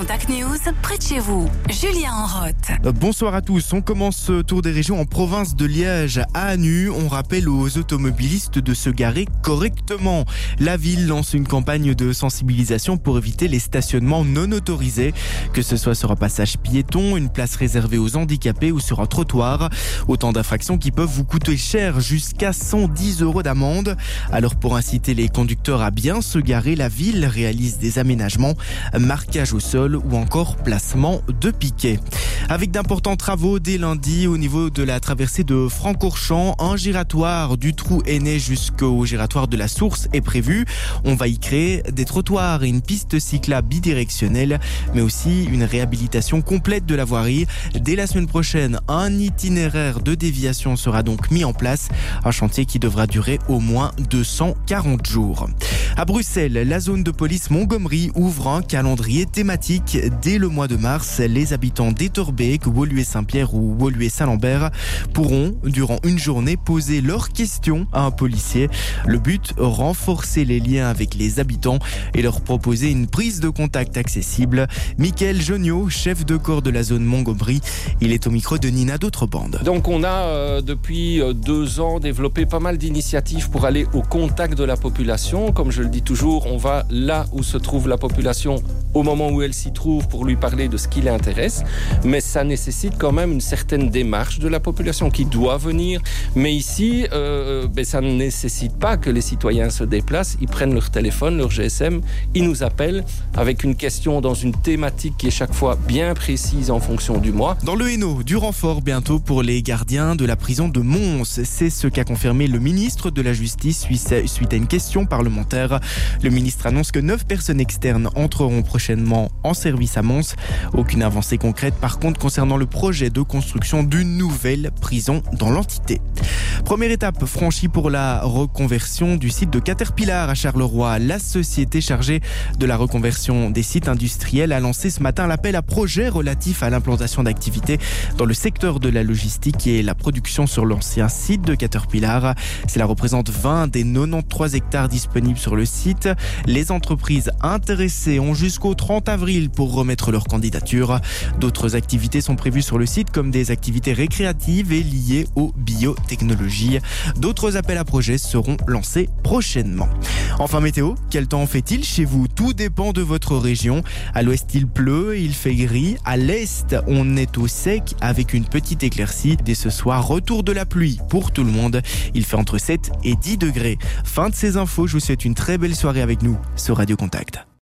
Contact News, près de chez vous. Julien Enroth. Euh, Bonsoir à tous. On commence ce tour des régions en province de Liège à Anu. On rappelle aux automobilistes de se garer correctement. La ville lance une campagne de sensibilisation pour éviter les stationnements non autorisés, que ce soit sur un passage piéton, une place réservée aux handicapés ou sur un trottoir. Autant d'infractions qui peuvent vous coûter cher, jusqu'à 110 euros d'amende. Alors pour inciter les conducteurs à bien se garer, la ville réalise des aménagements, marquage au sol ou encore placement de piquets. Avec d'importants travaux dès lundi au niveau de la traversée de Francorchamps, un giratoire du trou aîné jusqu'au giratoire de la source est prévu. On va y créer des trottoirs et une piste cyclable bidirectionnelle, mais aussi une réhabilitation complète de la voirie. Dès la semaine prochaine, un itinéraire de déviation sera donc mis en place, un chantier qui devra durer au moins 240 jours. À Bruxelles, la zone de police Montgomery ouvre un calendrier thématique. Dès le mois de mars, les habitants d'Etterbeek, Woluwe-Saint-Pierre ou Woluwe-Saint-Lambert pourront, durant une journée, poser leurs questions à un policier. Le but, renforcer les liens avec les habitants et leur proposer une prise de contact accessible. Michael Jonio, chef de corps de la zone Montgomery, il est au micro de Nina D'autrebande. Donc on a euh, depuis euh, deux ans développé pas mal d'initiatives pour aller au contact de la population. Comme je le dis toujours, on va là où se trouve la population au moment où elle s'y trouve pour lui parler de ce qui l'intéresse. Mais ça nécessite quand même une certaine démarche de la population qui doit venir. Mais ici, euh, ben, ça ne nécessite pas que les citoyens se déplacent. Ils prennent leur téléphone, leur GSM, ils nous appellent avec une question dans une thématique qui est chaque fois bien précise en fonction du mois. Dans le Hainaut, du renfort bientôt pour les gardiens de la prison de Mons. C'est ce qu'a confirmé le ministre de la Justice suite à une question parlementaire. Le ministre annonce que 9 personnes externes entreront prochainement en service à Mons. Aucune avancée concrète par contre concernant le projet de construction d'une nouvelle prison dans l'entité. Première étape franchie pour la reconversion du site de Caterpillar à Charleroi. La société chargée de la reconversion des sites industriels a lancé ce matin l'appel à projet relatif à l'implantation d'activités dans le secteur de la logistique et la production sur l'ancien site de Caterpillar. Cela représente 20 des 93 hectares disponibles sur le site. Les entreprises intéressées ont jusqu'au 30 avril pour remettre leur candidature. D'autres activités sont prévues sur le site comme des activités récréatives et liées aux biotechnologies. D'autres appels à projets seront lancés prochainement. Enfin météo, quel temps fait-il chez vous? Tout dépend de votre région. À l'ouest il pleut, il fait gris. À l'est on est au sec avec une petite éclaircie. Dès ce soir, retour de la pluie pour tout le monde. Il fait entre 7 et 10 degrés. Fin de ces infos, je vous souhaite une très belle soirée avec nous sur Radio Contact.